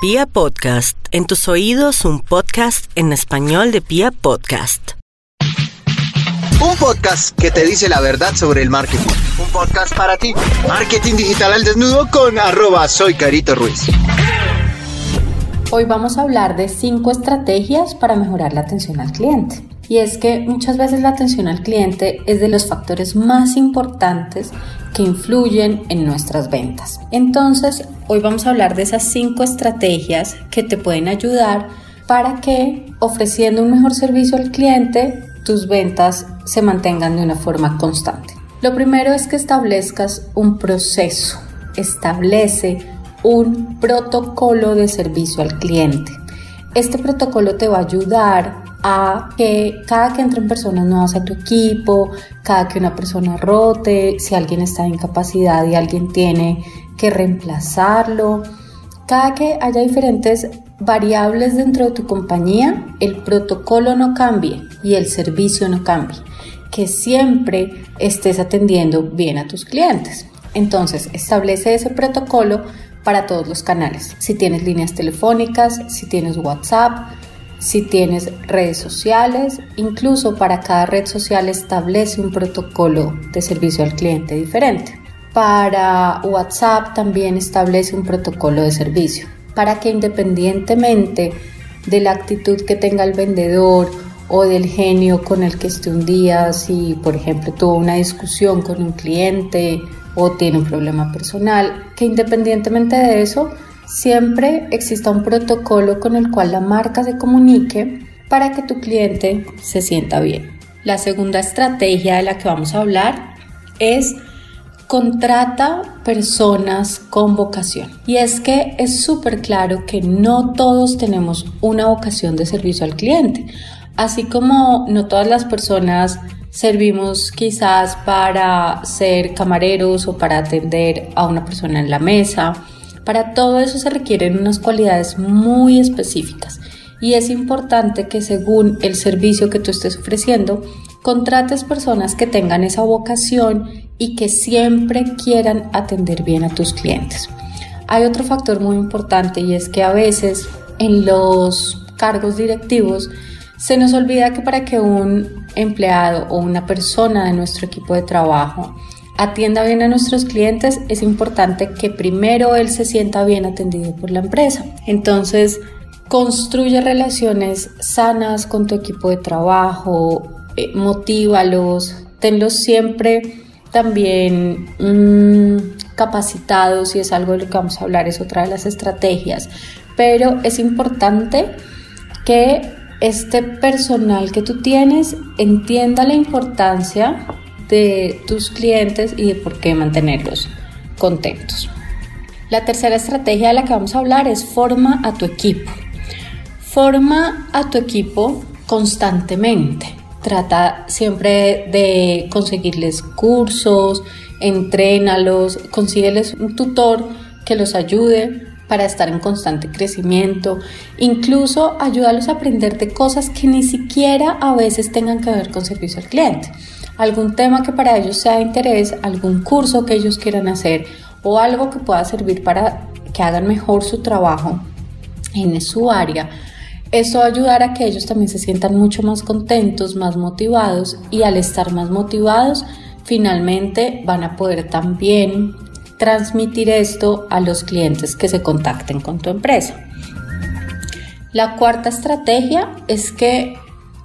Pia Podcast, en tus oídos un podcast en español de Pia Podcast. Un podcast que te dice la verdad sobre el marketing. Un podcast para ti. Marketing digital al desnudo con arroba soy Carito Ruiz. Hoy vamos a hablar de cinco estrategias para mejorar la atención al cliente. Y es que muchas veces la atención al cliente es de los factores más importantes que influyen en nuestras ventas. Entonces, hoy vamos a hablar de esas cinco estrategias que te pueden ayudar para que ofreciendo un mejor servicio al cliente, tus ventas se mantengan de una forma constante. Lo primero es que establezcas un proceso, establece un protocolo de servicio al cliente. Este protocolo te va a ayudar que cada que entren personas nuevas a tu equipo, cada que una persona rote, si alguien está en incapacidad y alguien tiene que reemplazarlo, cada que haya diferentes variables dentro de tu compañía, el protocolo no cambie y el servicio no cambie. Que siempre estés atendiendo bien a tus clientes. Entonces, establece ese protocolo para todos los canales. Si tienes líneas telefónicas, si tienes WhatsApp, si tienes redes sociales, incluso para cada red social establece un protocolo de servicio al cliente diferente. Para WhatsApp también establece un protocolo de servicio para que independientemente de la actitud que tenga el vendedor o del genio con el que esté un día, si por ejemplo tuvo una discusión con un cliente o tiene un problema personal, que independientemente de eso, Siempre exista un protocolo con el cual la marca se comunique para que tu cliente se sienta bien. La segunda estrategia de la que vamos a hablar es contrata personas con vocación. Y es que es súper claro que no todos tenemos una vocación de servicio al cliente. Así como no todas las personas servimos quizás para ser camareros o para atender a una persona en la mesa para todo eso se requieren unas cualidades muy específicas y es importante que según el servicio que tú estés ofreciendo, contrates personas que tengan esa vocación y que siempre quieran atender bien a tus clientes. Hay otro factor muy importante y es que a veces en los cargos directivos se nos olvida que para que un empleado o una persona de nuestro equipo de trabajo atienda bien a nuestros clientes, es importante que primero él se sienta bien atendido por la empresa. Entonces, construye relaciones sanas con tu equipo de trabajo, eh, motívalos, tenlos siempre también mm, capacitados y es algo de lo que vamos a hablar, es otra de las estrategias, pero es importante que este personal que tú tienes entienda la importancia de tus clientes y de por qué mantenerlos contentos. La tercera estrategia de la que vamos a hablar es forma a tu equipo. Forma a tu equipo constantemente. Trata siempre de conseguirles cursos, entrénalos, consígueles un tutor que los ayude para estar en constante crecimiento, incluso ayúdalos a aprender de cosas que ni siquiera a veces tengan que ver con servicio al cliente algún tema que para ellos sea de interés, algún curso que ellos quieran hacer o algo que pueda servir para que hagan mejor su trabajo en su área. Esto va a ayudar a que ellos también se sientan mucho más contentos, más motivados y al estar más motivados, finalmente van a poder también transmitir esto a los clientes que se contacten con tu empresa. La cuarta estrategia es que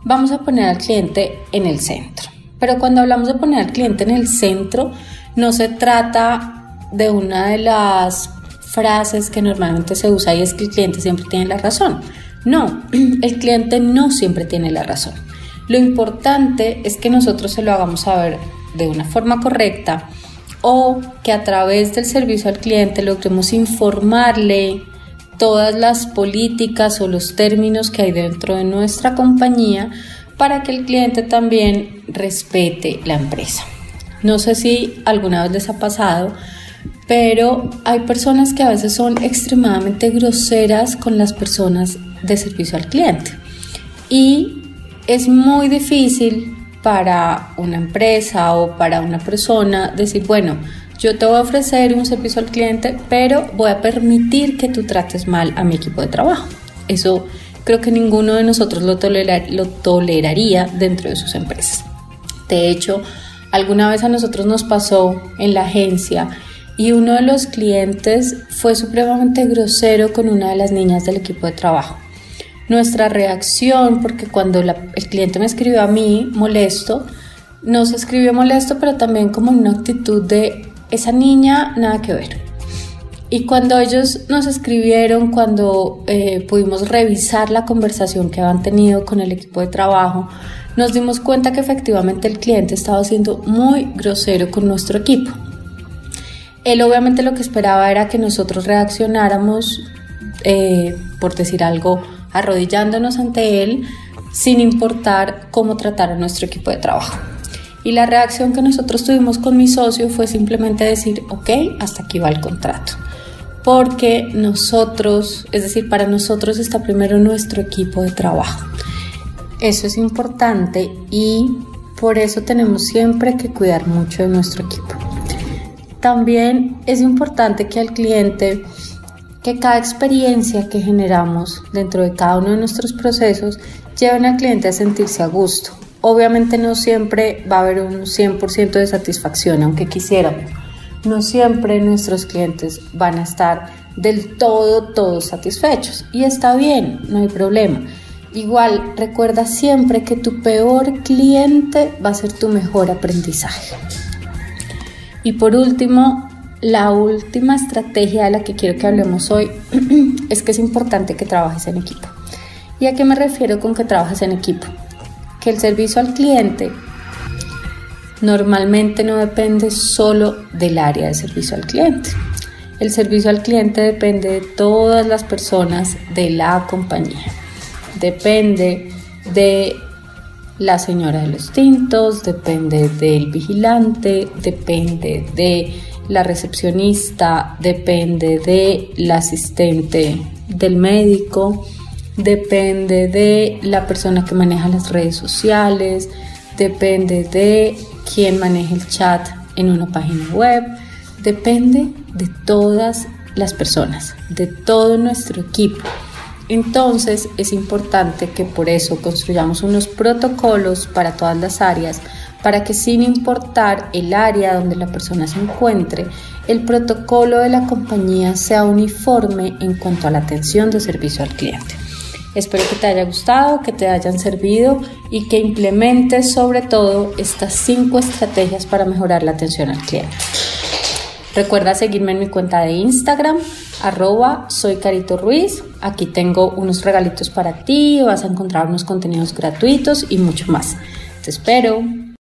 vamos a poner al cliente en el centro. Pero cuando hablamos de poner al cliente en el centro, no se trata de una de las frases que normalmente se usa y es que el cliente siempre tiene la razón. No, el cliente no siempre tiene la razón. Lo importante es que nosotros se lo hagamos saber de una forma correcta o que a través del servicio al cliente logremos informarle todas las políticas o los términos que hay dentro de nuestra compañía para que el cliente también respete la empresa. No sé si alguna vez les ha pasado, pero hay personas que a veces son extremadamente groseras con las personas de servicio al cliente. Y es muy difícil para una empresa o para una persona decir, bueno, yo te voy a ofrecer un servicio al cliente, pero voy a permitir que tú trates mal a mi equipo de trabajo. Eso creo que ninguno de nosotros lo, toleraría dentro de sus empresas. De hecho, alguna vez a nosotros nos pasó en la agencia y uno de los clientes fue supremamente grosero con una de las niñas del equipo de trabajo. Nuestra reacción, porque cuando el cliente me escribió a mí molesto, nos escribió molesto, pero también como una actitud de esa niña, nada que ver. Y cuando ellos nos escribieron, cuando eh, pudimos revisar la conversación que habían tenido con el equipo de trabajo, nos dimos cuenta que efectivamente el cliente estaba siendo muy grosero con nuestro equipo. Él obviamente lo que esperaba era que nosotros reaccionáramos, eh, por decir algo, arrodillándonos ante él, sin importar cómo tratar a nuestro equipo de trabajo. Y la reacción que nosotros tuvimos con mi socio fue simplemente decir, ok, hasta aquí va el contrato. Porque nosotros, es decir, para nosotros está primero nuestro equipo de trabajo. Eso es importante y por eso tenemos siempre que cuidar mucho de nuestro equipo. También es importante que al cliente, que cada experiencia que generamos dentro de cada uno de nuestros procesos lleve al cliente a sentirse a gusto. Obviamente no siempre va a haber un 100% de satisfacción, aunque quisiéramos. No siempre nuestros clientes van a estar del todo, todos satisfechos. Y está bien, no hay problema. Igual, recuerda siempre que tu peor cliente va a ser tu mejor aprendizaje. Y por último, la última estrategia de la que quiero que hablemos hoy es que es importante que trabajes en equipo. ¿Y a qué me refiero con que trabajes en equipo? Que el servicio al cliente normalmente no depende solo del área de servicio al cliente. El servicio al cliente depende de todas las personas de la compañía. Depende de la señora de los tintos, depende del vigilante, depende de la recepcionista, depende de la asistente del médico, depende de la persona que maneja las redes sociales, depende de quién maneja el chat en una página web, depende de todas las personas, de todo nuestro equipo. Entonces es importante que por eso construyamos unos protocolos para todas las áreas, para que sin importar el área donde la persona se encuentre, el protocolo de la compañía sea uniforme en cuanto a la atención de servicio al cliente. Espero que te haya gustado, que te hayan servido y que implementes sobre todo estas cinco estrategias para mejorar la atención al cliente. Recuerda seguirme en mi cuenta de Instagram, arroba soy Carito Ruiz. Aquí tengo unos regalitos para ti, vas a encontrar unos contenidos gratuitos y mucho más. Te espero.